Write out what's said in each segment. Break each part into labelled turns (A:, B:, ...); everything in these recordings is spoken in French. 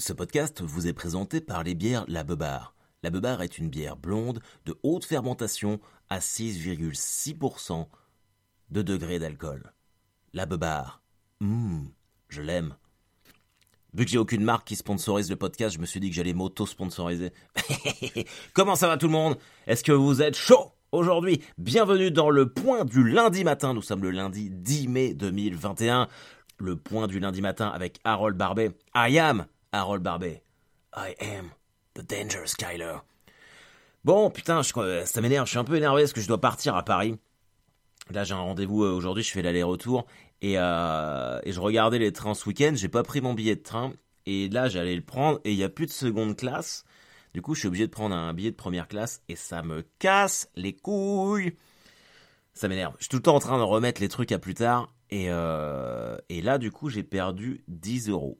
A: Ce podcast vous est présenté par les bières La Beubare. La Beubare est une bière blonde de haute fermentation à 6,6% de degré d'alcool. La Beubare. Hum, je l'aime. Vu que j'ai aucune marque qui sponsorise le podcast, je me suis dit que j'allais m'auto-sponsoriser. Comment ça va tout le monde? Est-ce que vous êtes chaud aujourd'hui? Bienvenue dans le point du lundi matin. Nous sommes le lundi 10 mai 2021. Le point du lundi matin avec Harold Barbet. I am Harold Barbet. I am the danger Skyler. Bon, putain, je, ça m'énerve, je suis un peu énervé parce que je dois partir à Paris. Là, j'ai un rendez-vous euh, aujourd'hui, je fais l'aller-retour. Et, euh, et je regardais les trains ce week-end, j'ai pas pris mon billet de train. Et là, j'allais le prendre et il y a plus de seconde classe. Du coup, je suis obligé de prendre un billet de première classe et ça me casse les couilles. Ça m'énerve. Je suis tout le temps en train de remettre les trucs à plus tard. Et, euh, et là, du coup, j'ai perdu 10 euros.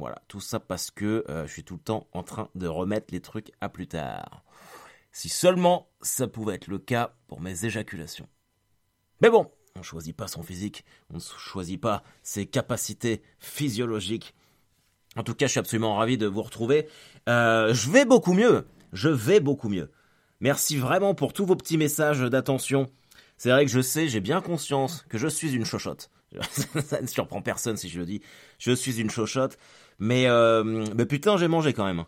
A: Voilà, tout ça parce que euh, je suis tout le temps en train de remettre les trucs à plus tard. Si seulement ça pouvait être le cas pour mes éjaculations. Mais bon, on ne choisit pas son physique, on ne choisit pas ses capacités physiologiques. En tout cas, je suis absolument ravi de vous retrouver. Euh, je vais beaucoup mieux, je vais beaucoup mieux. Merci vraiment pour tous vos petits messages d'attention. C'est vrai que je sais, j'ai bien conscience que je suis une chochotte. ça ne surprend personne si je le dis. Je suis une chochotte. Mais, euh, mais putain, j'ai mangé quand même.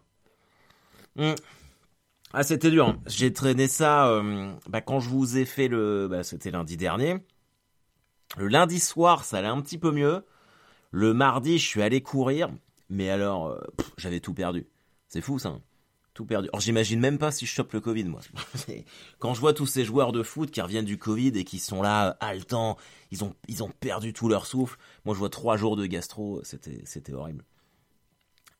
A: Mmh. Ah, c'était dur. Hein. J'ai traîné ça euh, bah, quand je vous ai fait le... Bah, c'était lundi dernier. Le lundi soir, ça allait un petit peu mieux. Le mardi, je suis allé courir. Mais alors, euh, j'avais tout perdu. C'est fou ça. Hein. Tout perdu. Alors j'imagine même pas si je chope le Covid, moi. Quand je vois tous ces joueurs de foot qui reviennent du Covid et qui sont là, haletants, ils ont, ils ont perdu tout leur souffle. Moi, je vois trois jours de gastro, c'était horrible.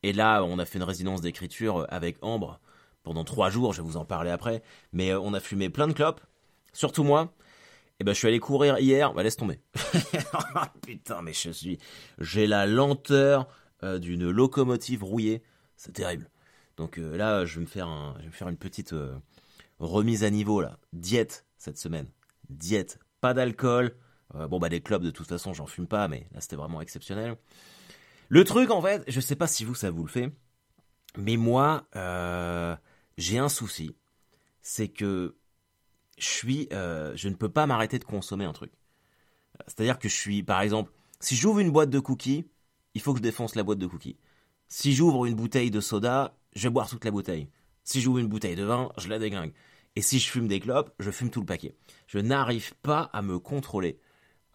A: Et là, on a fait une résidence d'écriture avec Ambre pendant trois jours, je vais vous en parler après. Mais euh, on a fumé plein de clopes, surtout moi. Et ben, je suis allé courir hier, bah laisse tomber. Putain, mais je suis, j'ai la lenteur euh, d'une locomotive rouillée, c'est terrible. Donc euh, là, je vais me faire, un, je vais me faire une petite euh, remise à niveau là. Diète cette semaine. Diète. Pas d'alcool. Bon bah des clubs de toute façon, j'en fume pas, mais là c'était vraiment exceptionnel. Le truc en fait, je sais pas si vous ça vous le fait, mais moi j'ai un souci, c'est que je suis, je ne peux pas m'arrêter de consommer un truc. C'est-à-dire que je suis, par exemple, si j'ouvre une boîte de cookies, il faut que je défonce la boîte de cookies. Si j'ouvre une bouteille de soda, je vais boire toute la bouteille. Si j'ouvre une bouteille de vin, je la déglingue. Et si je fume des clopes, je fume tout le paquet. Je n'arrive pas à me contrôler.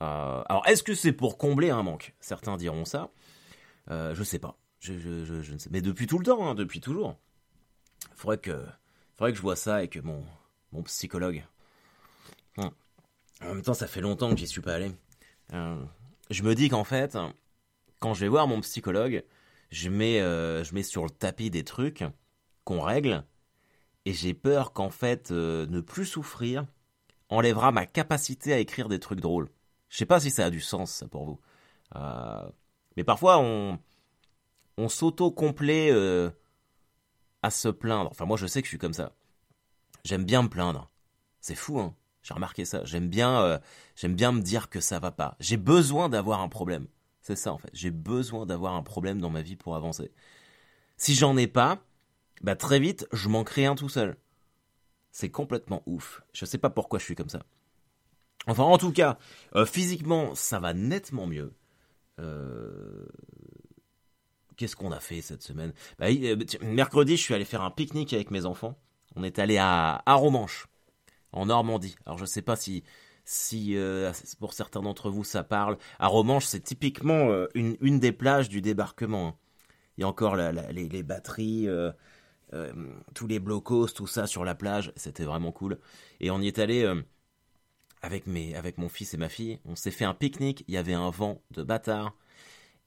A: Euh, alors, est-ce que c'est pour combler un manque? Certains diront ça. Euh, je sais pas. Je, ne sais. Mais depuis tout le temps, hein, depuis toujours. Faudrait que, faudrait que je vois ça avec mon, mon psychologue. Hum. En même temps, ça fait longtemps que j'y suis pas allé. Euh, je me dis qu'en fait, quand je vais voir mon psychologue, je mets, euh, je mets sur le tapis des trucs qu'on règle, et j'ai peur qu'en fait, ne plus souffrir enlèvera ma capacité à écrire des trucs drôles. Je sais pas si ça a du sens, ça, pour vous. Euh, mais parfois, on, s'auto-complaît à se plaindre. Enfin, moi, je sais que je suis comme ça. J'aime bien me plaindre. C'est fou, hein. J'ai remarqué ça. J'aime bien, j'aime bien me dire que ça va pas. J'ai besoin d'avoir un problème. C'est ça en fait. J'ai besoin d'avoir un problème dans ma vie pour avancer. Si j'en ai pas, bah très vite, je m'en crée un tout seul. C'est complètement ouf. Je sais pas pourquoi je suis comme ça. Enfin, en tout cas, euh, physiquement, ça va nettement mieux. Euh, qu'est-ce qu'on a fait cette semaine? Bah, euh, Mercredi, je suis allé faire un pique-nique avec mes enfants. On est allé à, à Romanche, en Normandie. Alors, je sais pas si si euh, pour certains d'entre vous ça parle. À Romanche, c'est typiquement une, des plages du débarquement. Hein. Il y a encore les, batteries, tous les blocos, tout ça sur la plage. C'était vraiment cool. Et on y est allé avec, mes, avec mon fils et ma fille. On s'est fait un pique-nique. Il y avait un vent de bâtard.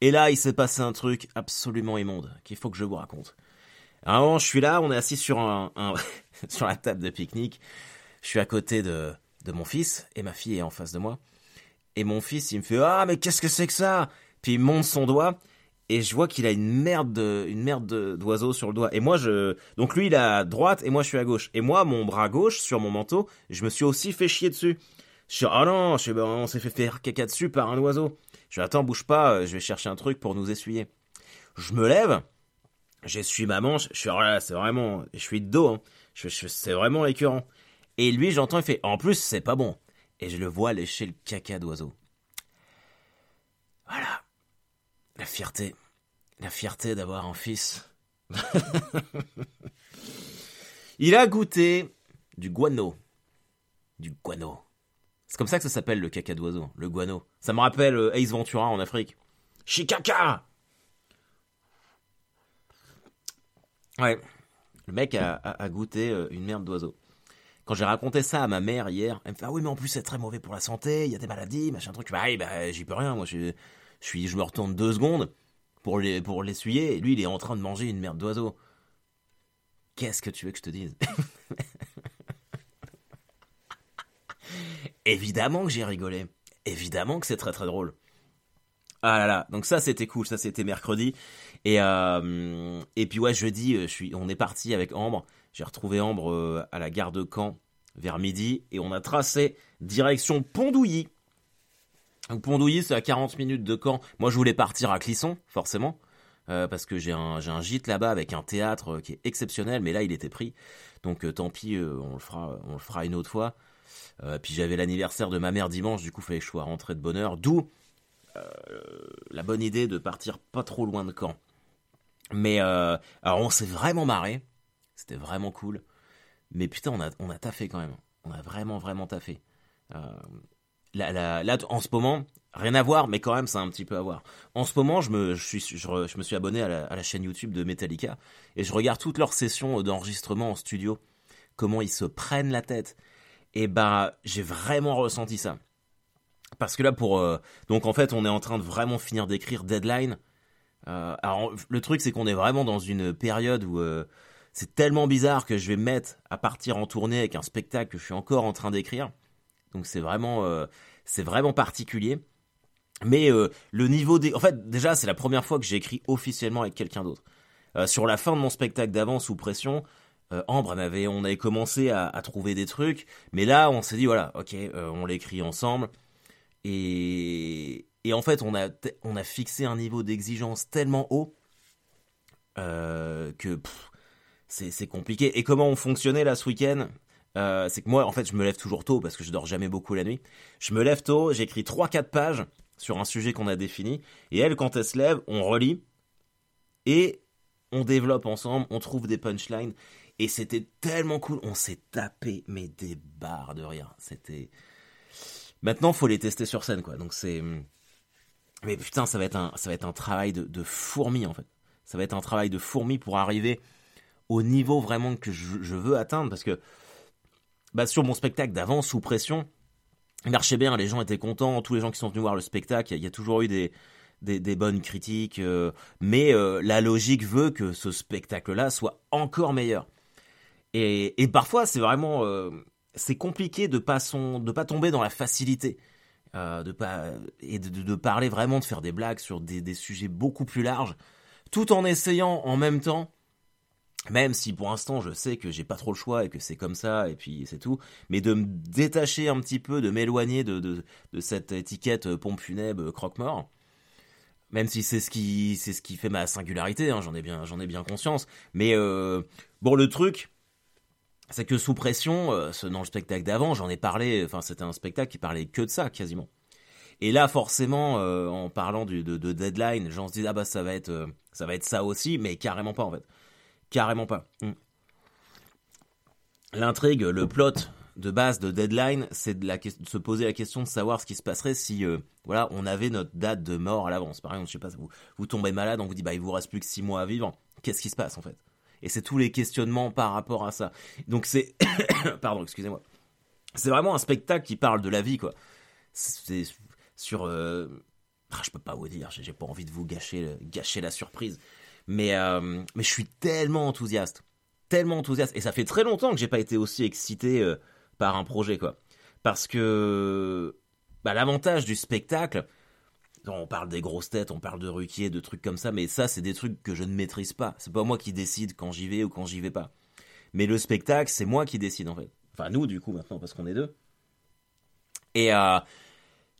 A: Et là, il s'est passé un truc absolument immonde qu'il faut que je vous raconte. Alors, je suis là, on est assis sur, un sur la table de pique-nique. Je suis à côté de, de mon fils et ma fille est en face de moi. Et mon fils, il me fait Ah, mais qu'est-ce que c'est que ça? Puis il monte son doigt et je vois qu'il a une merde de, une merde d'oiseau sur le doigt. Et moi, je. Donc lui, il est à droite et moi, je suis à gauche. Et moi, mon bras gauche, sur mon manteau, je me suis aussi fait chier dessus. Je suis Ah non, je ben, on s'est fait faire caca dessus par un oiseau. Je dis Attends, bouge pas, je vais chercher un truc pour nous essuyer. Je me lève J'essuie ma manche, je suis, oh c'est vraiment, je suis de dos, hein. c'est vraiment écœurant. Et lui, j'entends, il fait, en plus, c'est pas bon. Et je le vois lécher le caca d'oiseau. Voilà. La fierté. La fierté d'avoir un fils. il a goûté du guano. Du guano. C'est comme ça que ça s'appelle le caca d'oiseau, le guano. Ça me rappelle euh, Ace Ventura en Afrique. Chicaca Ouais. Le mec a, goûté euh, une merde d'oiseau. Quand j'ai raconté ça à ma mère hier, elle me fait Ah oui, mais en plus c'est très mauvais pour la santé, il y a des maladies, machin truc. Bah, bah j'y peux rien, moi je, suis, je me retourne deux secondes pour les pour l'essuyer, lui il est en train de manger une merde d'oiseau. Qu'est-ce que tu veux que je te dise? Évidemment que j'ai rigolé. Évidemment que c'est très très drôle. Ah là là, donc ça c'était cool, ça c'était mercredi. Et, euh, et puis ouais, jeudi, euh, je suis, on est parti avec Ambre. J'ai retrouvé Ambre euh, à la gare de Caen vers midi et on a tracé direction Pondouilly. Donc Pondouilly, c'est à 40 minutes de Caen. Moi, je voulais partir à Clisson, forcément, parce que j'ai un, gîte là-bas avec un théâtre qui est exceptionnel, mais là, il était pris. Donc tant pis, on, le fera, une autre fois. puis j'avais l'anniversaire de ma mère dimanche, du coup, il fallait que je sois rentré de bonne heure. D'où la bonne idée de partir pas trop loin de Caen. Mais euh, alors on s'est vraiment marré, c'était vraiment cool. Mais putain, on a, on a taffé quand même. On a vraiment, vraiment taffé. Euh, là, en ce moment, rien à voir, mais quand même, c'est un petit peu à voir. En ce moment, je me, suis, je, me suis abonné à la, chaîne YouTube de Metallica et je regarde toutes leurs sessions d'enregistrement en studio. Comment ils se prennent la tête. Et bah, j'ai vraiment ressenti ça. Parce que là, pour. Euh, donc en fait, on est en train de vraiment finir d'écrire Deadline. Euh, alors, le truc, c'est qu'on est vraiment dans une période où euh, c'est tellement bizarre que je vais me mettre à partir en tournée avec un spectacle que je suis encore en train d'écrire. Donc c'est vraiment, c'est vraiment particulier. Mais le niveau des. En fait, déjà, c'est la première fois que j'écris officiellement avec quelqu'un d'autre. sur la fin de mon spectacle d'avant, sous pression, Ambre, on avait, on avait commencé à, trouver des trucs. Mais là, on s'est dit, voilà, ok, on l'écrit ensemble. Et, et en fait, on a, on a fixé un niveau d'exigence tellement haut euh, que c'est compliqué. Et comment on fonctionnait là ce week-end? Euh, C'est que moi, en fait, je me lève toujours tôt parce que je dors jamais beaucoup la nuit. Je me lève tôt, j'écris 3-4 pages sur un sujet qu'on a défini. Et elle, quand elle se lève, on relit. Et on développe ensemble, on trouve des punchlines. Et c'était tellement cool. On s'est tapé, mais des barres de rire. C'était. Maintenant, faut les tester sur scène, quoi. Donc c'est. Mais putain, ça va être un, ça va être un travail de, de fourmi, en fait. Ça va être un travail de fourmi pour arriver au niveau vraiment que je, veux atteindre. Parce que bah, sur mon spectacle d'avant, sous pression, il marchait bien, les gens étaient contents, tous les gens qui sont venus voir le spectacle, il y, a toujours eu des, des, bonnes critiques, euh, mais euh, la logique veut que ce spectacle-là soit encore meilleur. Et, et parfois, c'est vraiment, euh, c'est compliqué de pas de pas tomber dans la facilité. De pas et de, parler vraiment de faire des blagues sur des, sujets beaucoup plus larges tout en essayant en même temps même si pour l'instant je sais que j'ai pas trop le choix et que c'est comme ça et puis c'est tout mais de me détacher un petit peu de m'éloigner de, de, cette étiquette euh, pompe funèbre euh, croque-mort même si c'est ce qui c'est ce qui fait ma singularité hein, j'en ai bien j'en ai bien conscience mais bon le truc c'est que sous pression, euh, ce, dans le spectacle d'avant, j'en ai parlé, enfin c'était un spectacle qui parlait que de ça quasiment. Et là forcément, euh, en parlant de, de, deadline, gens se disent ah bah ça va être euh, ça va être ça aussi, mais carrément pas en fait, carrément pas. Hmm. L'intrigue, le plot de base de deadline, c'est de, se poser la question de savoir ce qui se passerait si voilà on avait notre date de mort à l'avance. Par exemple, je sais pas, vous, vous tombez malade, on vous dit bah il vous reste plus que six mois à vivre. Qu'est-ce qui se passe en fait? Et c'est tous les questionnements par rapport à ça. Donc c'est, pardon, excusez-moi. C'est vraiment un spectacle qui parle de la vie, quoi. C'est sur, euh... ah, je peux pas vous dire, j'ai pas envie de vous gâcher la surprise, mais euh, mais je suis tellement enthousiaste, tellement enthousiaste, et ça fait très longtemps que j'ai pas été aussi excité euh, par un projet, quoi. Parce que bah, l'avantage du spectacle, on parle des grosses têtes, on parle de Ruquier, de trucs comme ça, mais ça, c'est des trucs que je ne maîtrise pas. C'est pas moi qui décide quand j'y vais ou quand j'y vais pas. Mais le spectacle, c'est moi qui décide en fait. Enfin, nous, du coup, maintenant, parce qu'on est deux. Et, euh,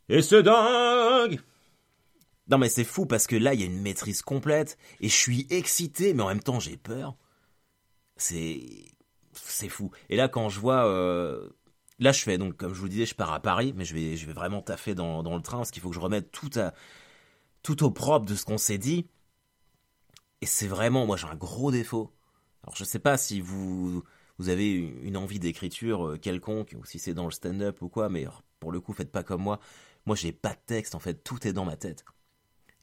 A: et c'est dingue Non mais c'est fou parce que là, il y a une maîtrise complète et je suis excité, mais en même temps, j'ai peur. C'est c'est fou. Et là, quand je vois, euh, là, je fais donc, comme je vous disais, je pars à Paris, mais je vais, je vais vraiment taffer dans, dans le train parce qu'il faut que je remette tout à, tout au propre de ce qu'on s'est dit. Et c'est vraiment, moi, j'ai un gros défaut. Alors, je sais pas si vous, vous avez une envie d'écriture euh, quelconque ou si c'est dans le stand-up ou quoi, mais pour le coup, faites pas comme moi. Moi, j'ai pas de texte, en fait, tout est dans ma tête.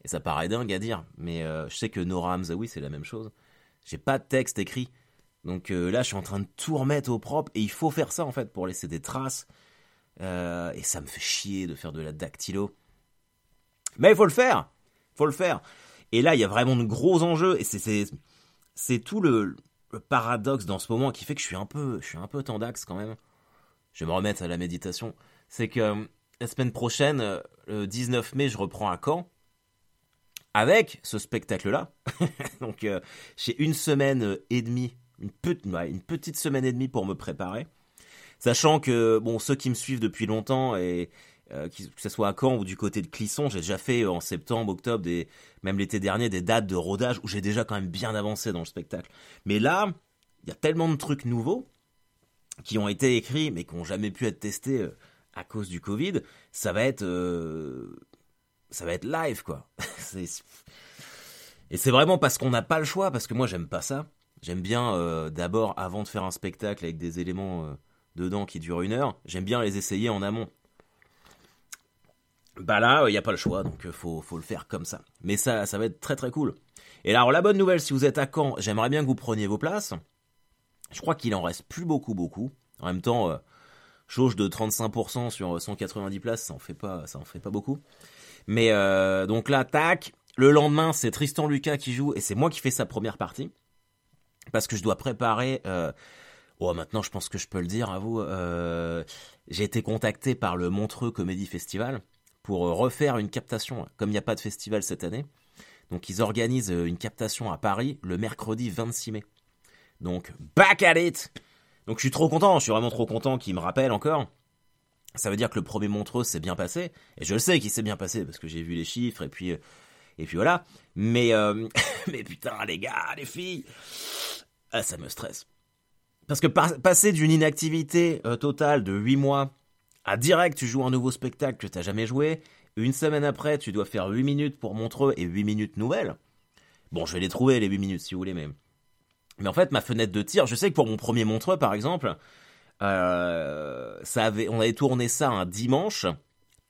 A: Et ça paraît dingue à dire, mais euh, je sais que Nora Hamzaoui, c'est la même chose. J'ai pas de texte écrit. Donc euh, là, je suis en train de tout remettre au propre et il faut faire ça en fait pour laisser des traces. Euh, et ça me fait chier de faire de la dactylo. Mais il faut le faire, faut le faire. Et là, il y a vraiment de gros enjeux et c'est tout le, paradoxe dans ce moment qui fait que je suis un peu je suis un peu tendax quand même. Je vais me remettre à la méditation. C'est que la semaine prochaine, le 19 mai, je reprends à Caen avec ce spectacle-là. Donc j'ai une semaine et demie une, petite semaine et demie pour me préparer. Sachant que bon, ceux qui me suivent depuis longtemps et euh, que ce soit à Caen ou du côté de Clisson, j'ai déjà fait en septembre, octobre, des, même l'été dernier, des dates de rodage où j'ai déjà quand même bien avancé dans le spectacle. Mais là, il y a tellement de trucs nouveaux qui ont été écrits mais qui n'ont jamais pu être testés euh, à cause du Covid. Ça va être, euh, ça va être live quoi. et c'est vraiment parce qu'on n'a pas le choix, parce que moi j'aime pas ça. J'aime bien euh, d'abord, avant de faire un spectacle avec des éléments euh, dedans qui durent une heure, j'aime bien les essayer en amont. Bah là, il n'y a pas le choix, donc euh, faut, faut, le faire comme ça. Mais ça, ça va être très très cool. Et alors la bonne nouvelle, si vous êtes à Caen, j'aimerais bien que vous preniez vos places. Je crois qu'il en reste plus beaucoup, beaucoup. En même temps, jauge de 35% sur 190 places, ça en fait pas, ça en fait pas beaucoup. Mais donc là, tac. Le lendemain, c'est Tristan Lucas qui joue et c'est moi qui fais sa première partie parce que je dois préparer. Euh, oh, maintenant, je pense que je peux le dire à vous. Euh, j'ai été contacté par le Montreux Comédie Festival pour euh, refaire une captation, comme il n'y a pas de festival cette année. Donc, ils organisent une captation à Paris le mercredi 26 mai. Donc, back at it Donc, je suis trop content, je suis vraiment trop content qu'ils me rappellent encore. Ça veut dire que le premier Montreux s'est bien passé. Et je le sais qu'il s'est bien passé parce que j'ai vu les chiffres et puis et puis voilà. Mais, euh, mais putain, les gars, les filles, ah, ça me stresse. Parce que passer d'une inactivité euh, totale de 8 mois à direct, tu joues un nouveau spectacle que t'as jamais joué, une semaine après, tu dois faire 8 minutes pour Montreux et 8 minutes nouvelles. Bon, je vais les trouver, les 8 minutes, si vous voulez, mais... Mais en fait, ma fenêtre de tir, je sais que pour mon premier Montreux, par exemple, euh, ça avait, on avait tourné ça un dimanche,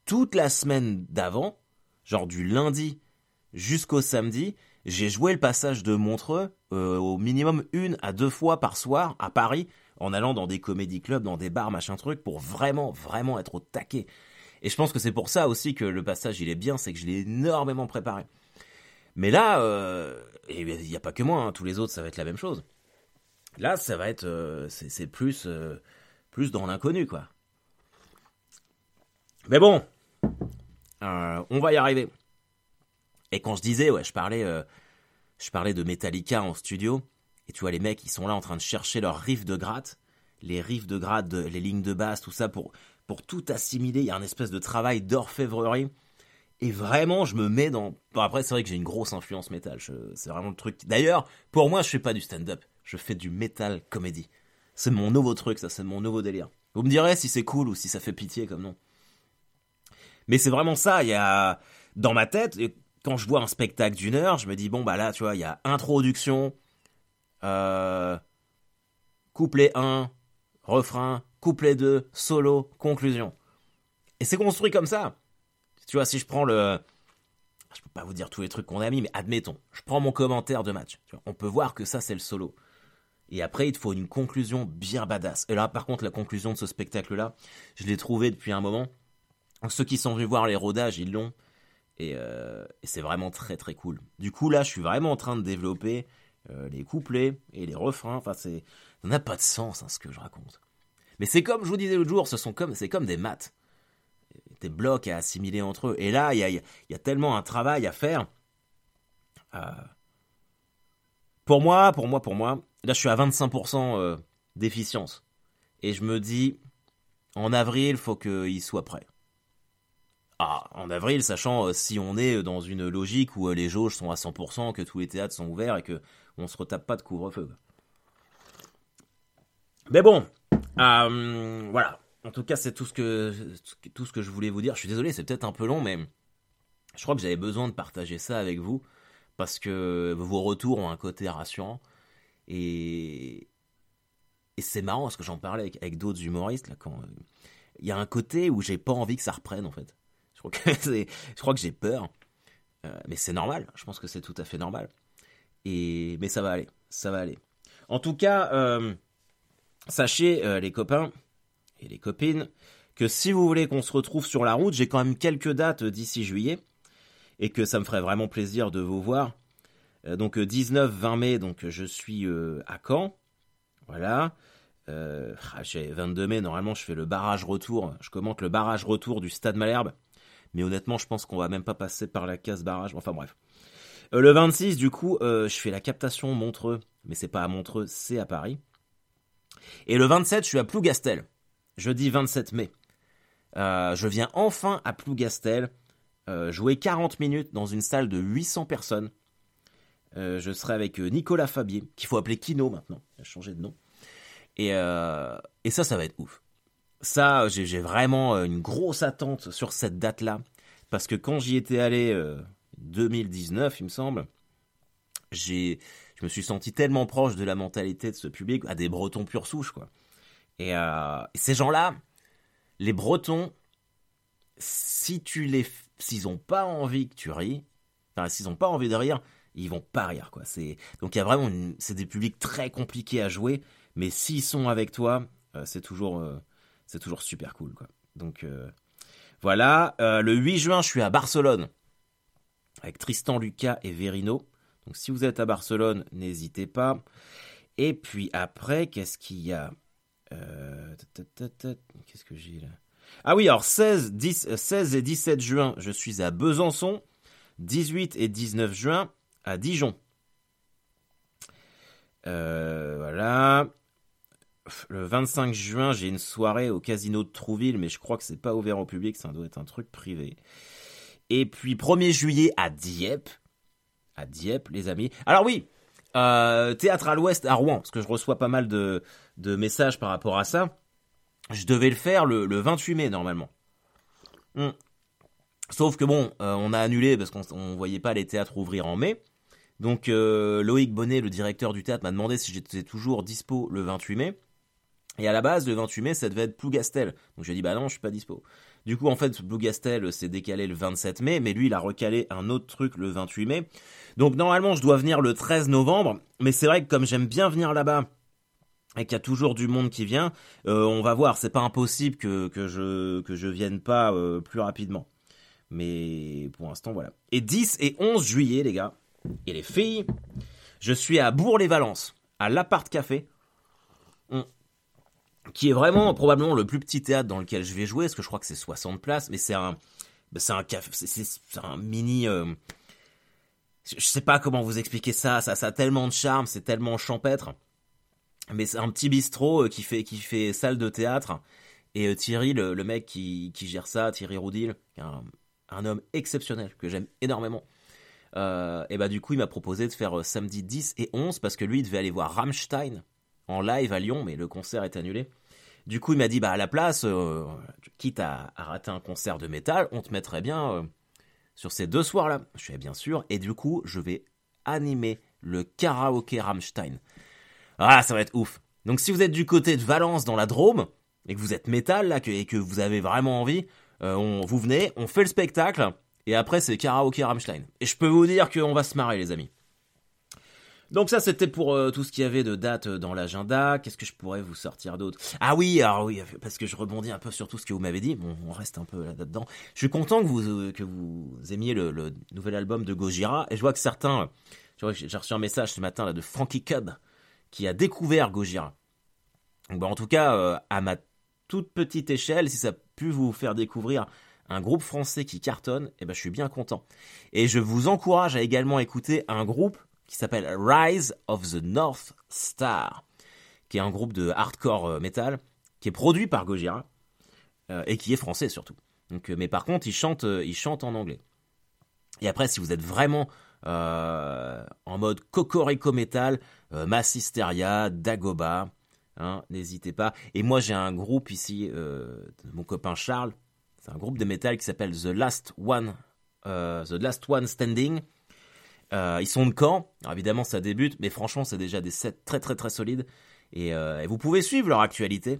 A: toute la semaine d'avant, genre du lundi jusqu'au samedi, j'ai joué le passage de Montreux euh, au minimum une à deux fois par soir à Paris, en allant dans des comédie clubs, dans des bars, machin truc, pour vraiment, vraiment être au taquet. Et je pense que c'est pour ça aussi que le passage il est bien, c'est que je l'ai énormément préparé. Mais là, euh, il n'y a pas que moi, hein, tous les autres ça va être la même chose. Là, ça va être, euh, c'est plus, plus dans l'inconnu quoi. Mais bon, on va y arriver. Et quand je disais, ouais, je parlais, euh, je parlais de Metallica en studio, et tu vois, les mecs, ils sont là en train de chercher leurs riffs de gratte, les riffs de gratte, les lignes de basse, tout ça, pour, pour tout assimiler. Il y a un espèce de travail d'orfèvrerie. Et vraiment, je me mets dans. Bon, après, c'est vrai que j'ai une grosse influence métal. C'est vraiment le truc. D'ailleurs, pour moi, je fais pas du stand-up. Je fais du metal comédie. C'est mon nouveau truc, ça, c'est mon nouveau délire. Vous me direz si c'est cool ou si ça fait pitié comme nom. Mais c'est vraiment ça. Il y a dans ma tête, quand je vois un spectacle d'une heure, je me dis bon bah là tu vois il y a introduction, euh, couplet 1, refrain, couplet 2, solo, conclusion. Et c'est construit comme ça. Tu vois si je prends le je peux pas vous dire tous les trucs qu'on a mis mais admettons, je prends mon commentaire de match. on peut voir que ça c'est le solo. Et après, il te faut une conclusion bien badass. Et là, par contre, la conclusion de ce spectacle-là, je l'ai trouvé depuis un moment. Ceux qui sont venus voir les rodages, ils l'ont. Euh, et, c'est vraiment très très cool. Du coup là, je suis vraiment en train de développer euh, les couplets et les refrains. Enfin, c'est, ça n'a pas de sens hein, ce que je raconte. Mais c'est comme je vous disais l'autre jour, ce sont comme, c'est comme des maths, des blocs à assimiler entre eux. Et là, il y a, tellement un travail à faire. Euh, pour moi, pour moi, pour moi, là, je suis à 25% d'efficience. Et je me dis, en avril, il faut qu'il soit prêt ah, en avril, sachant euh, si on est dans une logique où euh, les jauges sont à 100%, que tous les théâtres sont ouverts et que on se retape pas de couvre-feu. Mais bon, euh, voilà. En tout cas, c'est tout ce que tout ce que je voulais vous dire. Je suis désolé, c'est peut-être un peu long, mais je crois que j'avais besoin de partager ça avec vous parce que vos retours ont un côté rassurant et c'est marrant parce que j'en parlais avec, d'autres humoristes là quand il y a un côté où j'ai pas envie que ça reprenne en fait. Je crois que, je crois que j'ai peur. Euh, mais c'est normal. Je pense que c'est tout à fait normal. Et, mais ça va aller. Ça va aller. En tout cas, euh, sachez, euh, les copains et les copines, que si vous voulez qu'on se retrouve sur la route, j'ai quand même quelques dates d'ici juillet. Et que ça me ferait vraiment plaisir de vous voir. donc 19-20 mai, donc je suis à Caen. Voilà. Euh, 22 mai, normalement, je fais le barrage retour. Je commente le barrage retour du Stade Malherbe. Mais honnêtement, je pense qu'on va même pas passer par la case barrage. Enfin bref. Euh, le 26, du coup, euh, je fais la captation Montreux. Mais c'est pas à Montreux, c'est à Paris. Et le 27, je suis à Plougastel. Jeudi 27 mai. Euh, je viens enfin à Plougastel. jouer 40 minutes dans une salle de 800 personnes. je serai avec Nicolas Fabier, qu'il faut appeler Kino maintenant. Il a changé de nom. Et, ça, ça va être ouf. Ça, j'ai vraiment euh, une grosse attente sur cette date-là. Parce que quand j'y étais allé, 2019, euh, il me semble, j'ai, je me suis senti tellement proche de la mentalité de ce public, à des Bretons pure souche, quoi. Et, euh, ces gens-là, les Bretons, si tu les, s'ils ont pas envie que tu ris, enfin, s'ils ont pas envie de rire, ils vont pas rire, donc il y a vraiment, c'est des publics très compliqués à jouer, mais s'ils sont avec toi, c'est toujours, c'est toujours super cool. Donc euh, voilà. Euh, le 8 juin, je suis à Barcelone avec Tristan Lucas et Verino. Donc si vous êtes à Barcelone, n'hésitez pas. Et puis après, qu'est-ce qu'il y a? Euh, Qu'est-ce que j'ai là? Ah oui, alors 16, 10, 16 et 17 juin, je suis à Besançon. 18 et 19 juin à Dijon. voilà le 25 juin, j'ai une soirée au casino de Trouville, mais je crois que c'est pas ouvert au public, ça doit être un truc privé. Et puis 1er juillet à Dieppe. À Dieppe, les amis. Alors oui, euh, théâtre à l'ouest à Rouen, parce que je reçois pas mal de, messages par rapport à ça. Je devais le faire le, 28 mai normalement. Hmm. Sauf que bon, euh, on a annulé parce qu'on ne voyait pas les théâtres ouvrir en mai. Donc euh, Loïc Bonnet, le directeur du théâtre, m'a demandé si j'étais toujours dispo le 28 mai. Et à la base, le 28 mai, ça devait être Plougastel. Donc je lui ai dit, bah non, je suis pas dispo. Du coup, en fait, Plougastel s'est décalé le 27 mai, mais lui, il a recalé un autre truc le 28 mai. Donc normalement, je dois venir le 13 novembre, mais c'est vrai que comme j'aime bien venir là-bas, et qu'il y a toujours du monde qui vient, euh, on va voir, c'est pas impossible que, je, que vienne pas euh, plus rapidement. Mais pour l'instant, voilà. Et 10 et 11 juillet, les gars, et les filles, je suis à Bourg-les-Valences, à l'Appart Café qui est vraiment probablement le plus petit théâtre dans lequel je vais jouer, parce que je crois que c'est 60 places, mais c'est un, bah, c'est un mini, euh, je sais pas comment vous expliquer ça, ça, a tellement de charme, c'est tellement champêtre, mais c'est un petit bistrot euh, qui fait, qui fait salle de théâtre, et euh, Thierry, le, mec qui, qui, gère ça, Thierry Roudil, un, homme exceptionnel que j'aime énormément. et bah du coup il m'a proposé de faire samedi 10 et 11 parce que lui il devait aller voir Rammstein en live à Lyon mais le concert est annulé. Du coup, il m'a dit, bah à la place, euh, quitte à, rater un concert de métal, on te mettrait bien euh, sur ces deux soirs-là. Je suis bien sûr, et du coup, je vais animer le karaoké Rammstein. Ah, ça va être ouf. Donc, si vous êtes du côté de Valence dans la Drôme et que vous êtes métal là, et que vous avez vraiment envie, euh, on, vous venez, on fait le spectacle, et après c'est karaoké Rammstein. Et je peux vous dire qu'on va se marrer, les amis. Donc ça, c'était pour euh, tout ce qu'il y avait de date euh, dans l'agenda. Qu'est-ce que je pourrais vous sortir d'autre? Ah oui, alors oui, parce que je rebondis un peu sur tout ce que vous m'avez dit. Bon, on reste un peu là-dedans. Je suis content que vous euh, que vous aimiez le, nouvel album de Gojira. Et je vois que certains... J'ai reçu un message ce matin là, de Frankie Cub qui a découvert Gojira. Donc, bah, en tout cas, à ma toute petite échelle, si ça a pu vous faire découvrir un groupe français qui cartonne, eh ben, je suis bien content. Et je vous encourage à également écouter un groupe qui s'appelle Rise of the North Star, qui est un groupe de hardcore euh, metal, qui est produit par Gojira, euh, et qui est français surtout. Donc, mais par contre, ils chantent, ils chantent en anglais. Et après, si vous êtes vraiment en mode cocorico metal, Massisteria, Dagoba, hein, n'hésitez pas. Et moi, j'ai un groupe ici, mon copain Charles, c'est un groupe de métal qui s'appelle The Last One, The Last One Standing. Ils sont de camp, évidemment ça débute, mais franchement c'est déjà des sets très très très solides. Et, et, vous pouvez suivre leur actualité,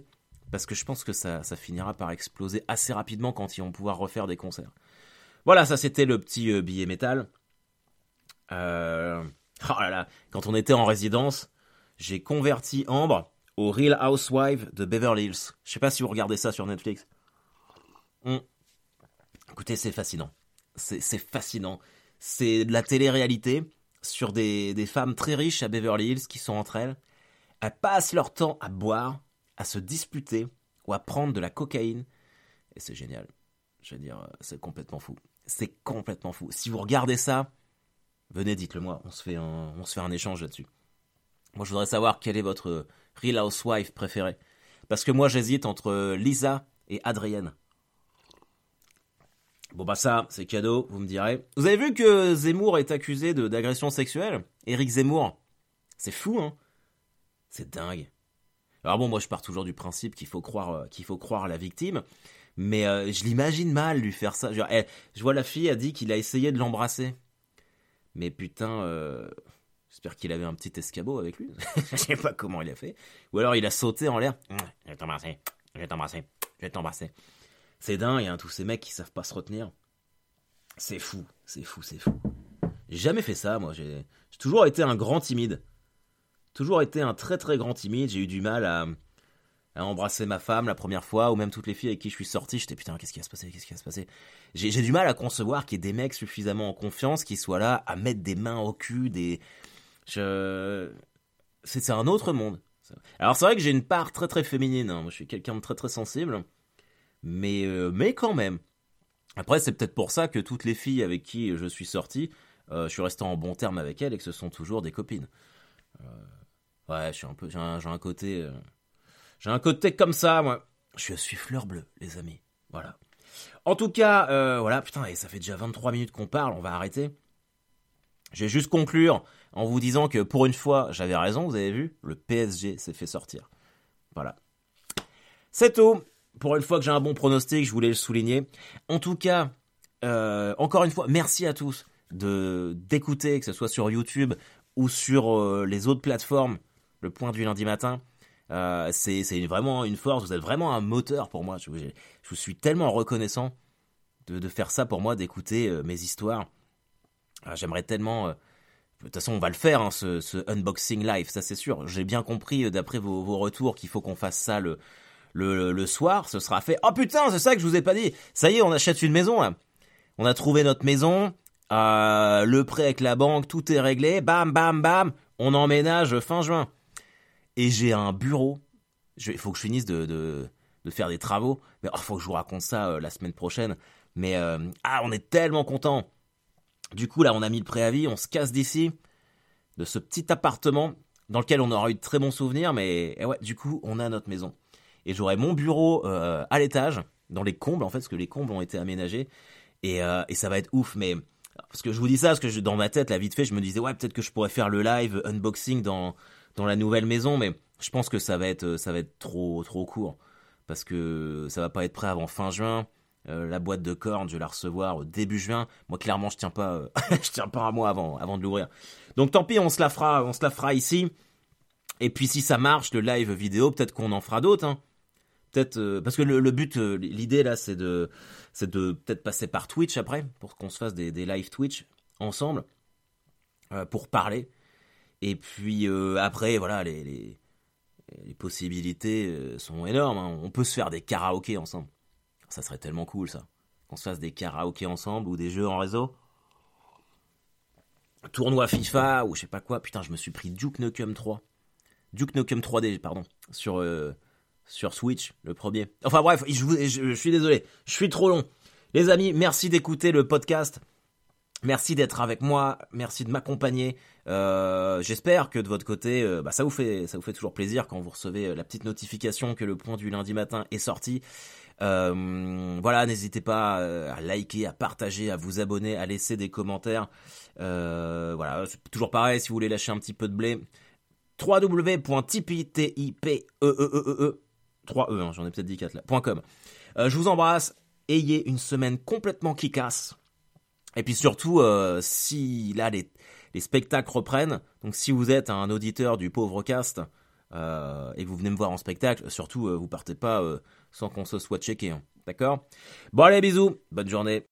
A: parce que je pense que ça, finira par exploser assez rapidement quand ils vont pouvoir refaire des concerts. Voilà, ça c'était le petit euh, billet métal. Euh, oh là là, quand on était en résidence, j'ai converti Ambre au Real Housewife de Beverly Hills. Je sais pas si vous regardez ça sur Netflix. Hum. Écoutez, c'est fascinant. C'est fascinant. C'est de la télé-réalité sur des, des femmes très riches à Beverly Hills qui sont entre elles. Elles passent leur temps à boire, à se disputer ou à prendre de la cocaïne. Et c'est génial. Je veux dire, c'est complètement fou. C'est complètement fou. Si vous regardez ça, venez, dites-le moi. On se fait un, on se fait un échange là-dessus. Moi, je voudrais savoir quel est votre Real Housewife préféré. Parce que moi, j'hésite entre Lisa et Adrienne. Bon bah ça, c'est cadeau, vous me direz. Vous avez vu que Zemmour est accusé d'agression sexuelle? Éric Zemmour. C'est fou, hein C'est dingue. Alors bon, moi je pars toujours du principe qu'il faut croire euh, qu'il faut croire la victime, mais euh, je l'imagine mal lui faire ça. Eh, je vois la fille a dit qu'il a essayé de l'embrasser. Mais putain, euh, j'espère qu'il avait un petit escabeau avec lui. je sais pas comment il a fait. Ou alors il a sauté en l'air. Je vais t'embrasser, je vais t'embrasser, je vais t'embrasser. C'est dingue, hein, tous ces mecs qui savent pas se retenir. C'est fou, c'est fou, c'est fou. J'ai jamais fait ça, moi. J'ai toujours été un grand timide. Toujours été un très très grand timide. J'ai eu du mal à, à embrasser ma femme la première fois, ou même toutes les filles avec qui je suis sorti, j'étais putain, qu'est-ce qui va se passer, qu'est-ce qui va se passer? J'ai du mal à concevoir qu'il y ait des mecs suffisamment en confiance qui soient là à mettre des mains au cul, des. Je. C'est un autre monde. Alors c'est vrai que j'ai une part très très féminine, hein. moi je suis quelqu'un de très très sensible, mais, euh, mais quand même. Après c'est peut-être pour ça que toutes les filles avec qui je suis sorti, euh, je suis resté en bon terme avec elles et que ce sont toujours des copines. Euh, ouais, je suis un peu, j'ai un, côté j'ai un côté comme ça, moi. Je suis fleur bleue, les amis. Voilà. En tout cas, voilà, putain, et ça fait déjà 23 minutes qu'on parle, on va arrêter. Je vais juste conclure en vous disant que pour une fois, j'avais raison, vous avez vu, le PSG s'est fait sortir. Voilà. C'est tout. Pour une fois que j'ai un bon pronostic, je voulais le souligner. En tout cas, euh, encore une fois, merci à tous de d'écouter, que ce soit sur YouTube ou sur euh, les autres plateformes, le point du lundi matin. Euh, c'est vraiment une force, vous êtes vraiment un moteur pour moi. Je, vous suis tellement reconnaissant de, faire ça pour moi, d'écouter euh, mes histoires. Ah, j'aimerais tellement... De toute façon, on va le faire, hein, ce, unboxing live, ça c'est sûr. J'ai bien compris, d'après vos, retours, qu'il faut qu'on fasse ça le, le, soir. Ce sera fait. Oh putain, c'est ça que je vous ai pas dit. Ça y est, on achète une maison. On a trouvé notre maison. le prêt avec la banque, tout est réglé. Bam, bam, bam. On emménage fin juin et j'ai un bureau. Il faut que je finisse de, faire des travaux. Mais il oh, faut que je vous raconte ça euh, la semaine prochaine. Mais euh, ah, on est tellement content. Du coup, là, on a mis le préavis, on se casse d'ici, de ce petit appartement dans lequel on aura eu de très bons souvenirs. Mais eh ouais, du coup, on a notre maison. Et j'aurai mon bureau euh, à l'étage, dans les combles, en fait, parce que les combles ont été aménagés. Et, et ça va être ouf, mais parce que je vous dis ça, parce que dans ma tête, là, vite fait, je me disais, ouais, peut-être que je pourrais faire le live unboxing dans, dans la nouvelle maison, mais je pense que ça va être, ça va être trop, trop court. Parce que ça va pas être prêt avant fin juin. Euh, la boîte de cornes, je vais la recevoir au début juin. Moi, clairement, je tiens pas, euh, je tiens pas un mois avant, avant de l'ouvrir. Donc, tant pis, on se la fera, on se la fera ici. Et puis, si ça marche, le live vidéo, peut-être qu'on en fera d'autres. Hein. Peut-être euh, parce que le, but, l'idée là, c'est de, c'est de peut-être passer par Twitch après pour qu'on se fasse des, des live Twitch ensemble pour parler. Et puis euh, après, voilà, les, les, possibilités euh, sont énormes. Hein. On peut se faire des karaokés ensemble. Ça serait tellement cool, ça. Qu'on se fasse des karaokés ensemble ou des jeux en réseau. Tournoi FIFA ou je sais pas quoi. Putain, je me suis pris Duke Nukem 3. Duke Nukem 3D, pardon. Sur, euh, sur Switch, le premier. Enfin bref, je, suis désolé. Je suis trop long. Les amis, merci d'écouter le podcast. Merci d'être avec moi, merci de m'accompagner. Euh, j'espère que de votre côté, euh, bah, ça vous fait toujours plaisir quand vous recevez euh, la petite notification que le point du lundi matin est sorti. voilà, n'hésitez pas à liker, à partager, à vous abonner, à laisser des commentaires. voilà, toujours pareil si vous voulez lâcher un petit peu de blé. www.tipeee, t i p e 3 e, hein, j'en ai peut-être dit 4 là. .com. je vous embrasse. Ayez une semaine complètement kickass. Et puis surtout, si là les les spectacles reprennent. Donc si vous êtes un auditeur du pauvre cast euh, et vous venez me voir en spectacle, surtout euh, vous partez pas euh, sans qu'on se soit checké. Hein. D'accord? Bon allez bisous, bonne journée.